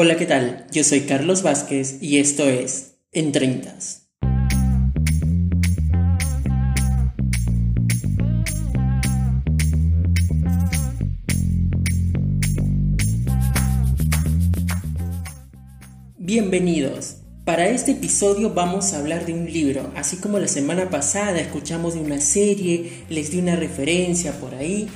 Hola, ¿qué tal? Yo soy Carlos Vázquez y esto es En Treintas. Bienvenidos. Para este episodio vamos a hablar de un libro, así como la semana pasada escuchamos de una serie, les di una referencia por ahí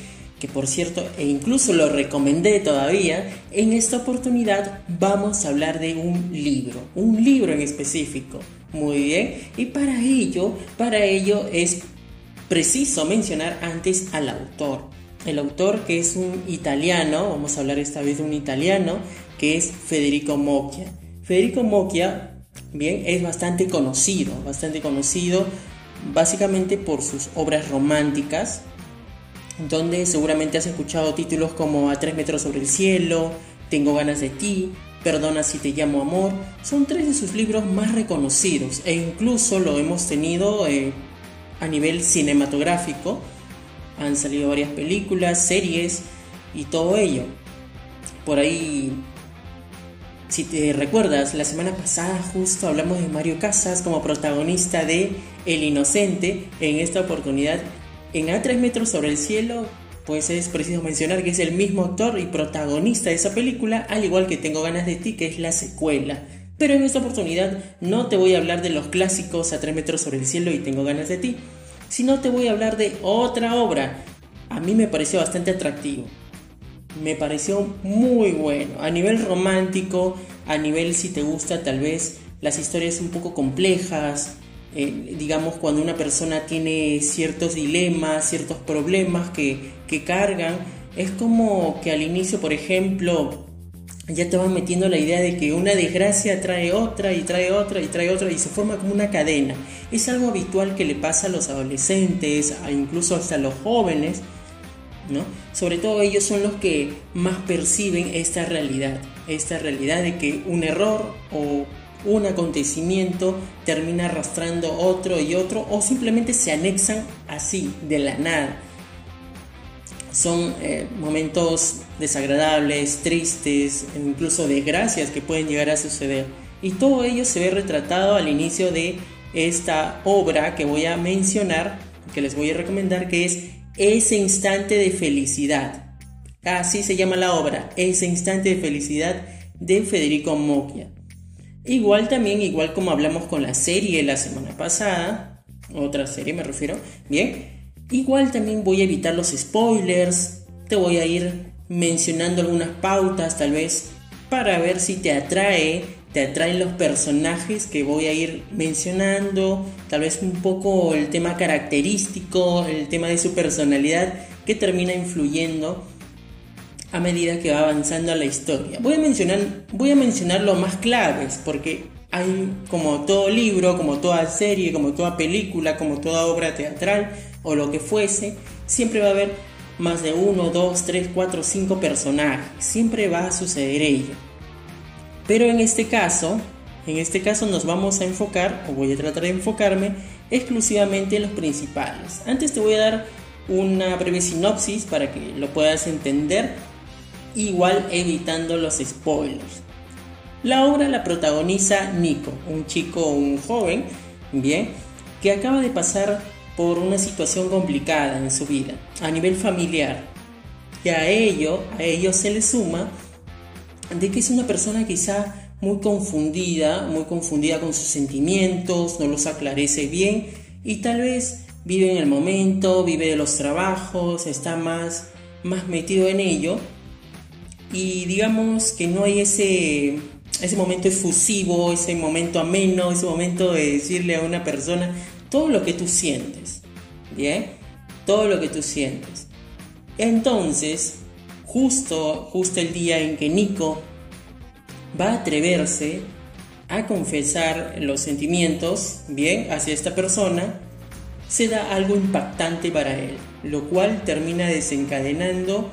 que por cierto, e incluso lo recomendé todavía, en esta oportunidad vamos a hablar de un libro, un libro en específico. Muy bien, y para ello, para ello es preciso mencionar antes al autor. El autor que es un italiano, vamos a hablar esta vez de un italiano, que es Federico Mocchia. Federico Mocchia, bien, es bastante conocido, bastante conocido básicamente por sus obras románticas, donde seguramente has escuchado títulos como A tres metros sobre el cielo, Tengo ganas de ti, Perdona si te llamo amor, son tres de sus libros más reconocidos e incluso lo hemos tenido eh, a nivel cinematográfico. Han salido varias películas, series y todo ello. Por ahí, si te recuerdas, la semana pasada justo hablamos de Mario Casas como protagonista de El Inocente. En esta oportunidad en A tres metros sobre el cielo, pues es preciso mencionar que es el mismo actor y protagonista de esa película, al igual que Tengo ganas de ti, que es la secuela. Pero en esta oportunidad no te voy a hablar de los clásicos A tres metros sobre el cielo y Tengo ganas de ti, sino te voy a hablar de otra obra. A mí me pareció bastante atractivo. Me pareció muy bueno. A nivel romántico, a nivel si te gusta tal vez las historias un poco complejas, eh, digamos, cuando una persona tiene ciertos dilemas, ciertos problemas que, que cargan, es como que al inicio, por ejemplo, ya te van metiendo la idea de que una desgracia trae otra y trae otra y trae otra y se forma como una cadena. Es algo habitual que le pasa a los adolescentes, incluso hasta a los jóvenes, ¿no? Sobre todo ellos son los que más perciben esta realidad, esta realidad de que un error o un acontecimiento termina arrastrando otro y otro o simplemente se anexan así, de la nada. Son eh, momentos desagradables, tristes, incluso desgracias que pueden llegar a suceder. Y todo ello se ve retratado al inicio de esta obra que voy a mencionar, que les voy a recomendar, que es Ese instante de felicidad. Así se llama la obra, Ese instante de felicidad de Federico Mocchia. Igual también, igual como hablamos con la serie la semana pasada, otra serie me refiero, bien, igual también voy a evitar los spoilers, te voy a ir mencionando algunas pautas tal vez para ver si te atrae, te atraen los personajes que voy a ir mencionando, tal vez un poco el tema característico, el tema de su personalidad que termina influyendo a medida que va avanzando la historia. Voy a mencionar, voy a mencionar lo más claves, porque hay como todo libro, como toda serie, como toda película, como toda obra teatral o lo que fuese, siempre va a haber más de uno, dos, tres, cuatro, cinco personajes. Siempre va a suceder ello. Pero en este caso, en este caso nos vamos a enfocar, o voy a tratar de enfocarme, exclusivamente en los principales. Antes te voy a dar una breve sinopsis para que lo puedas entender igual evitando los spoilers. La obra la protagoniza Nico, un chico, un joven, bien, que acaba de pasar por una situación complicada en su vida, a nivel familiar. Y a ello, a ello se le suma de que es una persona quizá muy confundida, muy confundida con sus sentimientos, no los aclarece bien y tal vez vive en el momento, vive de los trabajos, está más, más metido en ello y digamos que no hay ese, ese momento efusivo, ese momento ameno, ese momento de decirle a una persona todo lo que tú sientes, ¿bien? Todo lo que tú sientes. Entonces, justo, justo el día en que Nico va a atreverse a confesar los sentimientos, bien, hacia esta persona, se da algo impactante para él, lo cual termina desencadenando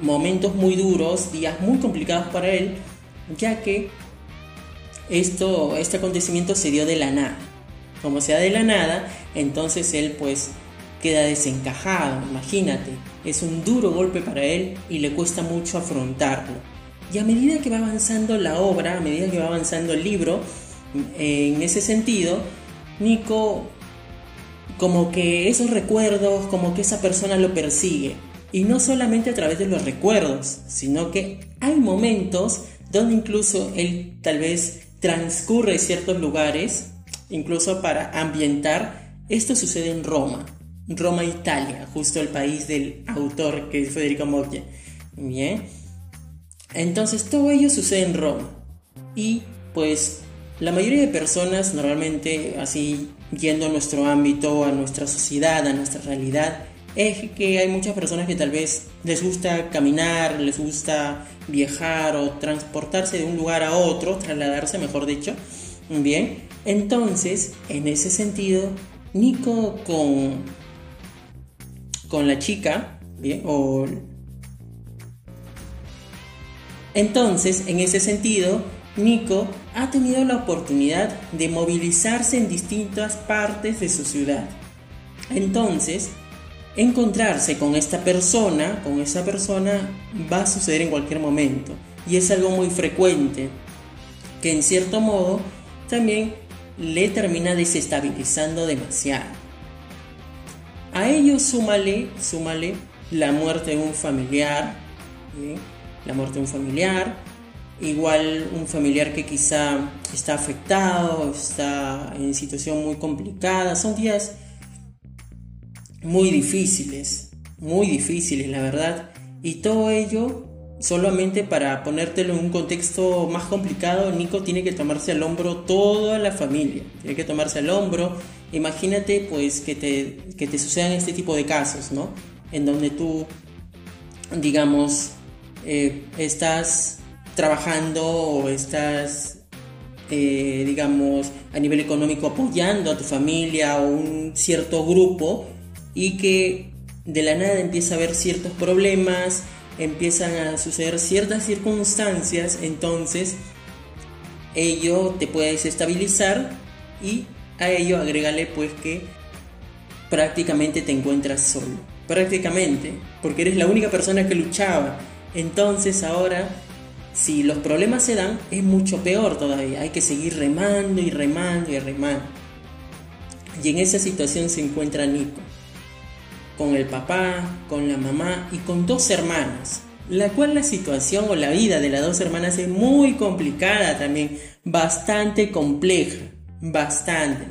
momentos muy duros, días muy complicados para él, ya que esto, este acontecimiento se dio de la nada. Como sea de la nada, entonces él pues queda desencajado, imagínate, es un duro golpe para él y le cuesta mucho afrontarlo. Y a medida que va avanzando la obra, a medida que va avanzando el libro, en ese sentido, Nico como que esos recuerdos, como que esa persona lo persigue. Y no solamente a través de los recuerdos, sino que hay momentos donde incluso él tal vez transcurre ciertos lugares, incluso para ambientar. Esto sucede en Roma, Roma, Italia, justo el país del autor que es Federico Moglia. Bien. Entonces todo ello sucede en Roma. Y pues la mayoría de personas normalmente así yendo a nuestro ámbito, a nuestra sociedad, a nuestra realidad, es que hay muchas personas que tal vez les gusta caminar, les gusta viajar o transportarse de un lugar a otro, trasladarse, mejor dicho. Bien, entonces, en ese sentido, Nico con, con la chica, bien, o... Entonces, en ese sentido, Nico ha tenido la oportunidad de movilizarse en distintas partes de su ciudad. Entonces, encontrarse con esta persona, con esa persona, va a suceder en cualquier momento. Y es algo muy frecuente, que en cierto modo también le termina desestabilizando demasiado. A ello súmale, súmale la muerte de un familiar, la muerte de un familiar, igual un familiar que quizá está afectado, está en situación muy complicada, son días muy difíciles, muy difíciles, la verdad. Y todo ello solamente para ponértelo en un contexto más complicado, Nico tiene que tomarse al hombro toda la familia, tiene que tomarse al hombro. Imagínate pues que te, que te sucedan este tipo de casos, ¿no? En donde tú, digamos, eh, estás trabajando o estás, eh, digamos, a nivel económico apoyando a tu familia o un cierto grupo y que de la nada empieza a haber ciertos problemas, empiezan a suceder ciertas circunstancias, entonces ello te puede desestabilizar y a ello agrégale pues que prácticamente te encuentras solo, prácticamente, porque eres la única persona que luchaba, entonces ahora si los problemas se dan es mucho peor todavía, hay que seguir remando y remando y remando. Y en esa situación se encuentra Nico con el papá, con la mamá y con dos hermanas, la cual la situación o la vida de las dos hermanas es muy complicada también, bastante compleja, bastante,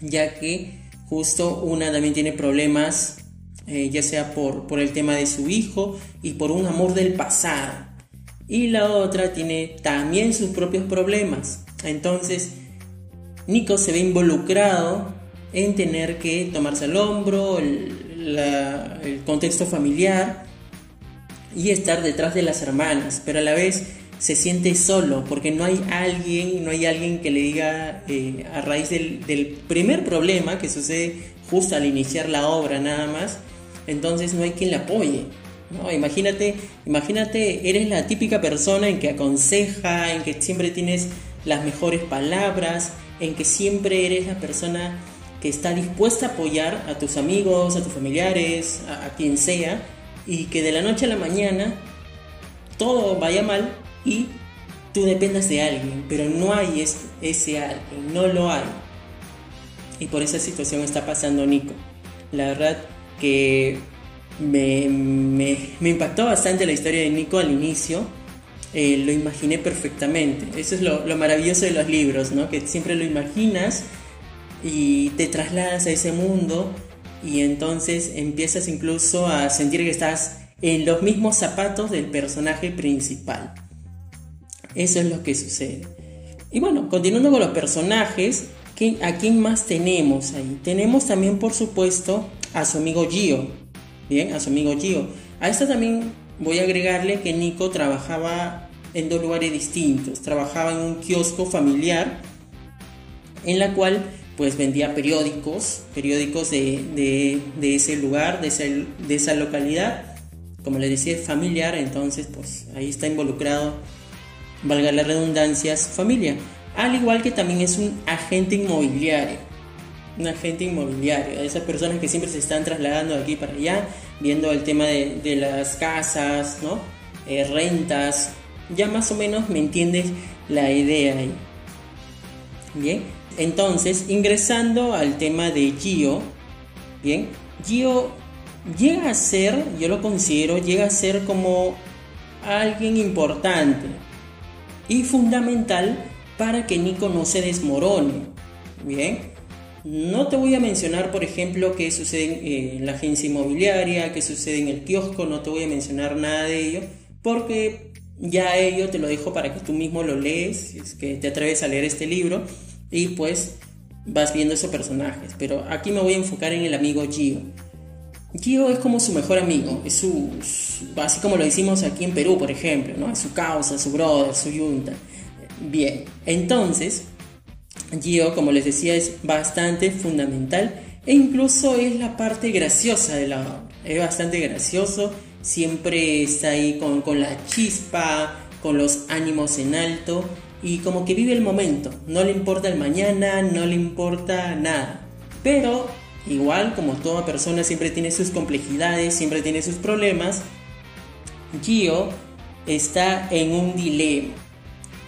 ya que justo una también tiene problemas, eh, ya sea por, por el tema de su hijo y por un amor del pasado, y la otra tiene también sus propios problemas. Entonces, Nico se ve involucrado en tener que tomarse al hombro, el, contexto familiar y estar detrás de las hermanas, pero a la vez se siente solo porque no hay alguien, no hay alguien que le diga eh, a raíz del, del, primer problema que sucede justo al iniciar la obra nada más, entonces no hay quien le apoye. ¿no? Imagínate, imagínate, eres la típica persona en que aconseja, en que siempre tienes las mejores palabras, en que siempre eres la persona que está dispuesta a apoyar a tus amigos, a tus familiares, a, quien sea, y que de la noche a la mañana todo vaya mal y tú dependas de alguien, pero no hay ese alguien, no lo hay. Y por esa situación está pasando Nico. La verdad que me, me, impactó bastante la historia de Nico al inicio. Eh, lo imaginé perfectamente. Eso es lo, lo, maravilloso de los libros, ¿no? Que siempre lo imaginas y te trasladas a ese mundo y entonces empiezas incluso a sentir que estás en los mismos zapatos del personaje principal. Eso es lo que sucede. Y bueno, continuando con los personajes, ¿a quién más tenemos ahí? Tenemos también, por supuesto, a su amigo Gio. Bien, a su amigo Gio. A esto también voy a agregarle que Nico trabajaba en dos lugares distintos. Trabajaba en un kiosco familiar en la cual pues vendía periódicos, periódicos de, ese lugar, de, de esa localidad. Como les decía, familiar, entonces pues ahí está involucrado, valga la redundancia, su familia. Al igual que también es un agente inmobiliario. Un agente inmobiliario, esas personas que siempre se están trasladando de aquí para allá, viendo el tema de, de las casas, ¿no? eh, rentas. Ya más o menos me entiendes la idea ahí. Bien, entonces ingresando al tema de Gio, bien, Gio llega a ser, yo lo considero, llega a ser como alguien importante y fundamental para que Nico no se desmorone. Bien, no te voy a mencionar, por ejemplo, qué sucede en la agencia inmobiliaria, qué sucede en el kiosco, no te voy a mencionar nada de ello, porque ya ello te lo dejo para que tú mismo lo lees, es que te atreves a leer este libro, y pues vas viendo esos personajes. Pero aquí me voy a enfocar en el amigo Gio. Gio es como su mejor amigo, es su, así como lo decimos aquí en Perú, por ejemplo, ¿no? Su causa, su brother, su yunta. Bien, entonces, Gio, como les decía, es bastante fundamental e incluso es la parte graciosa de la. Es bastante gracioso, siempre está ahí con, con la chispa, con los ánimos en alto y como que vive el momento. No le importa el mañana, no le importa nada. Pero igual como toda persona siempre tiene sus complejidades, siempre tiene sus problemas, Gio está en un dilema.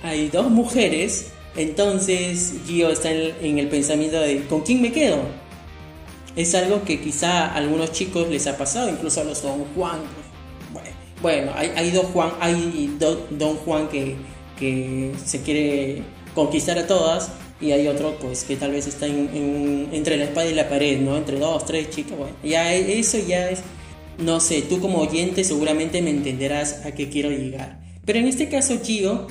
Hay dos mujeres, entonces Gio está en, el pensamiento de ¿con quién me quedo? Es algo que quizá a algunos chicos les ha pasado, incluso a los Don Juan. Bueno, hay, dos Juan, hay Don Juan que, que se quiere conquistar a todas y hay otro pues que tal vez está entre la espada y la pared, ¿no? Entre dos, tres chicas, bueno, ya e, eso ya es, no sé, tú como oyente seguramente me entenderás a qué quiero llegar. Pero en este caso Gio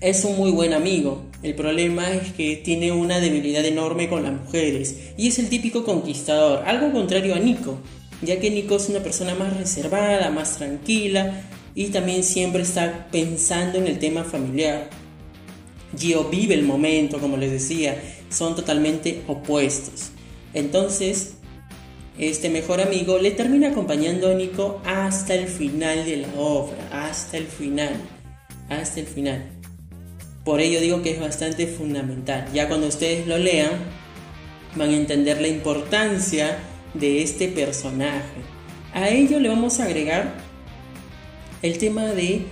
es un muy buen amigo. El problema es que tiene una debilidad enorme con las mujeres y es el típico conquistador, algo contrario a Nico, ya que Nico es una persona más reservada, más tranquila y también siempre está pensando en el tema familiar. Gio vive el momento, como les decía, son totalmente opuestos. Entonces, este mejor amigo le termina acompañando a Nico hasta el final de la obra, hasta el final, hasta el final. Por ello digo que es bastante fundamental. Ya cuando ustedes lo lean, van a entender la importancia de este personaje. A ello le vamos a agregar el tema de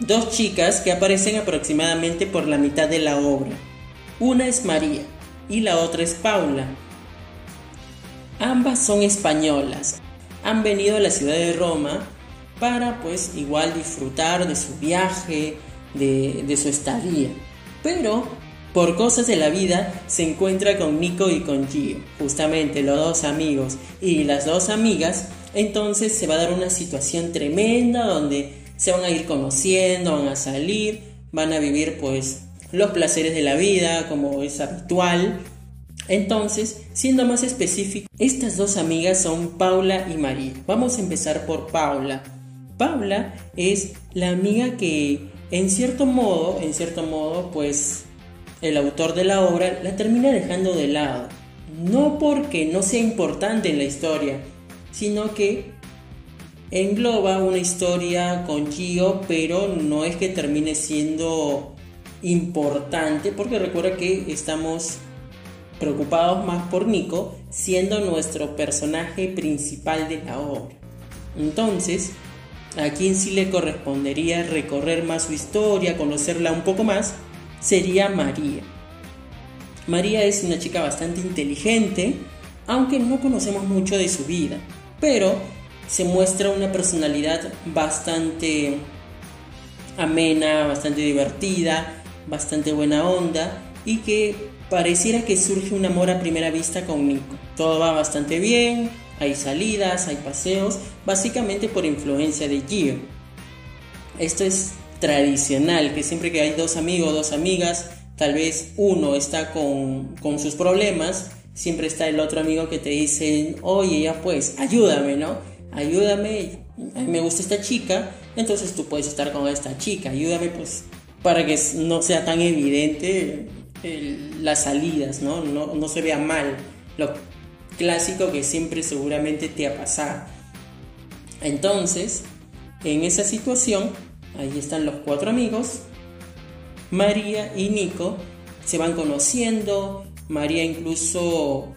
dos chicas que aparecen aproximadamente por la mitad de la obra. Una es María y la otra es Paula. Ambas son españolas. Han venido a la ciudad de Roma para pues igual disfrutar de su viaje, de, su estadía. Pero por cosas de la vida se encuentra con Nico y con Gio, justamente los dos amigos y las dos amigas, entonces se va a dar una situación tremenda donde se van a ir conociendo, van a salir, van a vivir pues los placeres de la vida como es habitual. Entonces, siendo más específico, estas dos amigas son Paula y María. Vamos a empezar por Paula. Paula es la amiga que en cierto modo, en cierto modo, pues el autor de la obra la termina dejando de lado. No porque no sea importante en la historia, sino que engloba una historia con Gio, pero no es que termine siendo importante, porque recuerda que estamos preocupados más por Nico, siendo nuestro personaje principal de la obra. Entonces, a quien sí le correspondería recorrer más su historia, conocerla un poco más, sería María. María es una chica bastante inteligente, aunque no conocemos mucho de su vida, pero se muestra una personalidad bastante amena, bastante divertida, bastante buena onda y que pareciera que surge un amor a primera vista con Nico. Todo va bastante bien, hay salidas, hay paseos, básicamente por influencia de Gio. Esto es tradicional, que siempre que hay dos amigos, dos amigas, tal vez uno está con, con sus problemas, siempre está el otro amigo que te dice, oye, ya pues, ayúdame, ¿no? ayúdame, me gusta esta chica, entonces tú puedes estar con esta chica, ayúdame pues para que no sea tan evidente las salidas, ¿no? ¿no? se vea mal, lo clásico que siempre seguramente te ha pasado. Entonces, en esa situación, ahí están los cuatro amigos, María y Nico se van conociendo, María incluso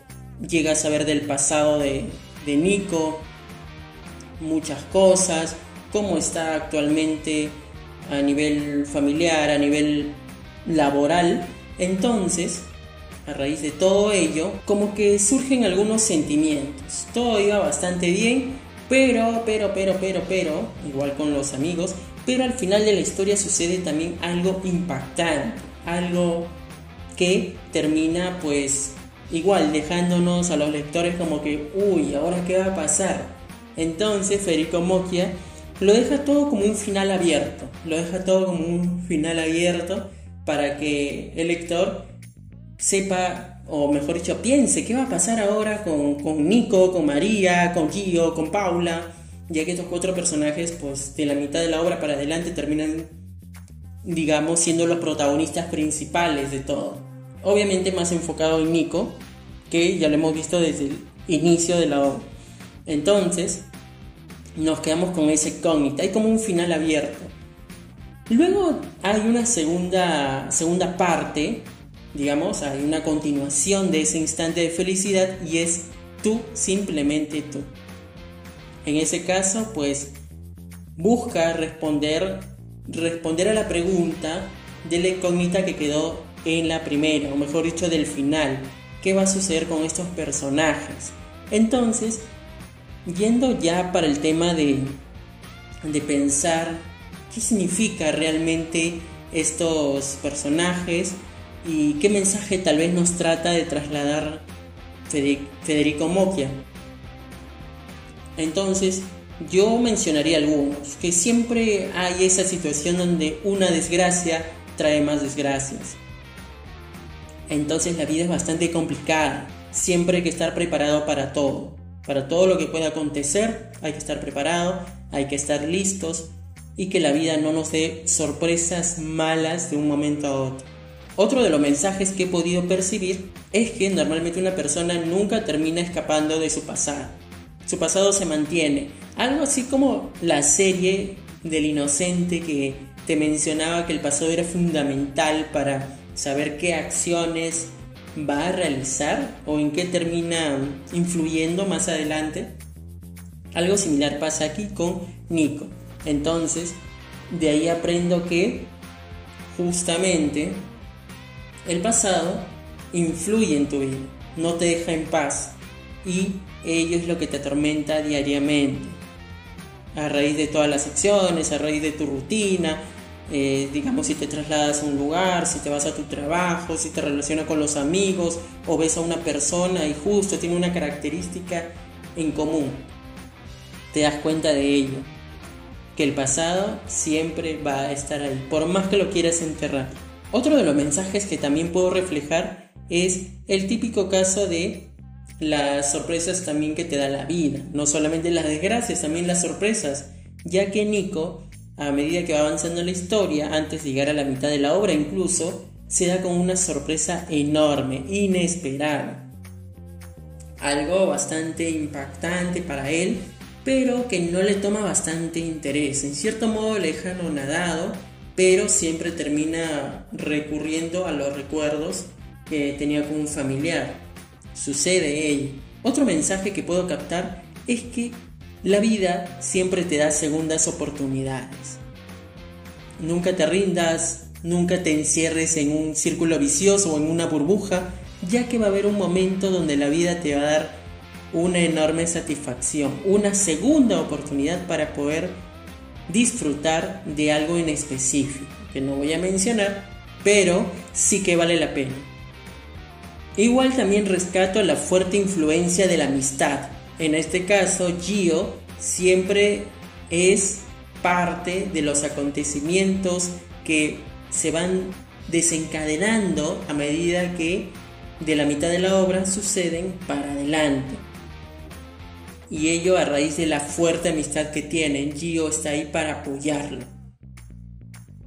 llega a saber del pasado de, Nico, muchas cosas, cómo está actualmente a nivel familiar, a nivel laboral. Entonces, a raíz de todo ello, como que surgen algunos sentimientos. Todo iba bastante bien, pero, pero, pero, pero, pero, igual con los amigos, pero al final de la historia sucede también algo impactante, algo que termina pues igual dejándonos a los lectores como que, uy, ¿ahora qué va a pasar? Entonces Federico Mocchia lo deja todo como un final abierto, lo deja todo como un final abierto para que el lector sepa, o mejor dicho, piense qué va a pasar ahora con, con Nico, con María, con Gio, con Paula, ya que estos cuatro personajes, pues de la mitad de la obra para adelante terminan, digamos, siendo los protagonistas principales de todo. Obviamente más enfocado en Nico, que ya lo hemos visto desde el inicio de la obra. Entonces, nos quedamos con ese cógnita, hay como un final abierto. Luego hay una segunda, segunda parte, digamos, hay una continuación de ese instante de felicidad y es tú, simplemente tú. En ese caso, pues busca responder, responder a la pregunta de la incógnita que quedó en la primera, o mejor dicho, del final. ¿Qué va a suceder con estos personajes? Entonces, yendo ya para el tema de, de pensar qué significa realmente estos personajes y qué mensaje tal vez nos trata de trasladar Federico Mocchia. Entonces, yo mencionaría algunos, que siempre hay esa situación donde una desgracia trae más desgracias. Entonces la vida es bastante complicada, siempre hay que estar preparado para todo. Para todo lo que pueda acontecer hay que estar preparado, hay que estar listos y que la vida no nos dé sorpresas malas de un momento a otro. Otro de los mensajes que he podido percibir es que normalmente una persona nunca termina escapando de su pasado. Su pasado se mantiene. Algo así como la serie del inocente que te mencionaba que el pasado era fundamental para saber qué acciones va a realizar o en qué termina influyendo más adelante. Algo similar pasa aquí con Nico. Entonces, de ahí aprendo que justamente el pasado influye en tu vida, no te deja en paz y ello es lo que te atormenta diariamente. A raíz de todas las acciones, a raíz de tu rutina, eh, digamos si te trasladas a un lugar, si te vas a tu trabajo, si te relacionas con los amigos o ves a una persona y justo tiene una característica en común, te das cuenta de ello, que el pasado siempre va a estar ahí, por más que lo quieras enterrar. Otro de los mensajes que también puedo reflejar es el típico caso de las sorpresas también que te da la vida, no solamente las desgracias, también las sorpresas, ya que Nico a medida que va avanzando la historia, antes de llegar a la mitad de la obra incluso, se da con una sorpresa enorme, inesperada. Algo bastante impactante para él, pero que no le toma bastante interés. En cierto modo le dejan nadado, pero siempre termina recurriendo a los recuerdos que tenía con un familiar. Sucede ello. Otro mensaje que puedo captar es que la vida siempre te da segundas oportunidades. Nunca te rindas, nunca te encierres en un círculo vicioso o en una burbuja, ya que va a haber un momento donde la vida te va a dar una enorme satisfacción, una segunda oportunidad para poder disfrutar de algo en específico, que no voy a mencionar, pero sí que vale la pena. Igual también rescato la fuerte influencia de la amistad, en este caso, Gio siempre es parte de los acontecimientos que se van desencadenando a medida que de la mitad de la obra suceden para adelante. Y ello a raíz de la fuerte amistad que tienen, Gio está ahí para apoyarlo.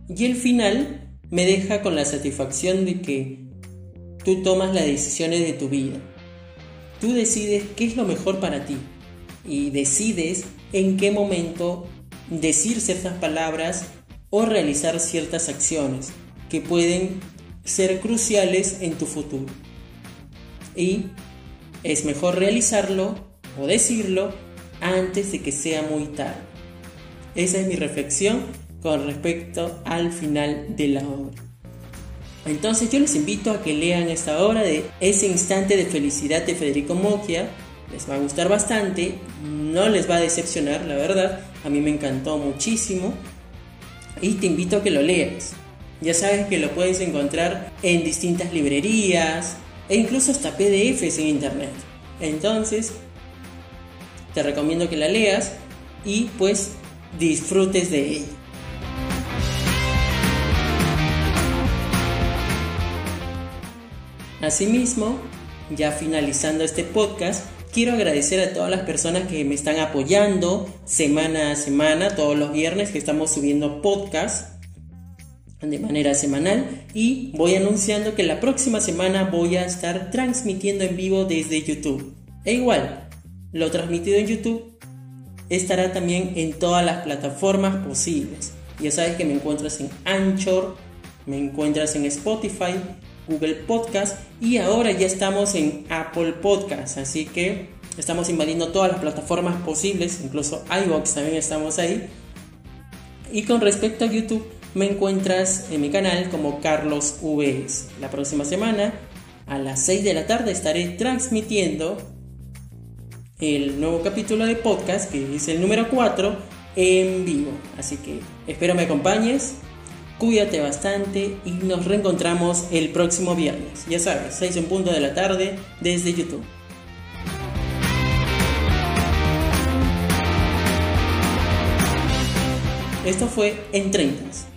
Y el final me deja con la satisfacción de que tú tomas las decisiones de tu vida Tú decides qué es lo mejor para ti y decides en qué momento decir ciertas palabras o realizar ciertas acciones que pueden ser cruciales en tu futuro. Y es mejor realizarlo o decirlo antes de que sea muy tarde. Esa es mi reflexión con respecto al final de la obra. Entonces yo les invito a que lean esta obra de Ese instante de felicidad de Federico Mocchia. Les va a gustar bastante, no les va a decepcionar, la verdad. A mí me encantó muchísimo y te invito a que lo leas. Ya sabes que lo puedes encontrar en distintas librerías e incluso hasta PDFs en internet. Entonces, te recomiendo que la leas y pues disfrutes de ella. Asimismo, ya finalizando este podcast, quiero agradecer a todas las personas que me están apoyando semana a semana, todos los viernes que estamos subiendo podcast de manera semanal y voy anunciando que la próxima semana voy a estar transmitiendo en vivo desde YouTube. E igual, lo transmitido en YouTube estará también en todas las plataformas posibles. Ya sabes que me encuentras en Anchor, me encuentras en Spotify, Google Podcast y ahora ya estamos en Apple Podcast, así que estamos invadiendo todas las plataformas posibles, incluso iBox también estamos ahí. Y con respecto a YouTube, me encuentras en mi canal como Carlos VS. La próxima semana, a las 6 de la tarde, estaré transmitiendo el nuevo capítulo de podcast, que es el número 4, en vivo. Así que espero me acompañes, cuídate bastante y nos reencontramos el próximo viernes. Ya sabes, 6 en punto de la tarde desde YouTube. Esto fue En 30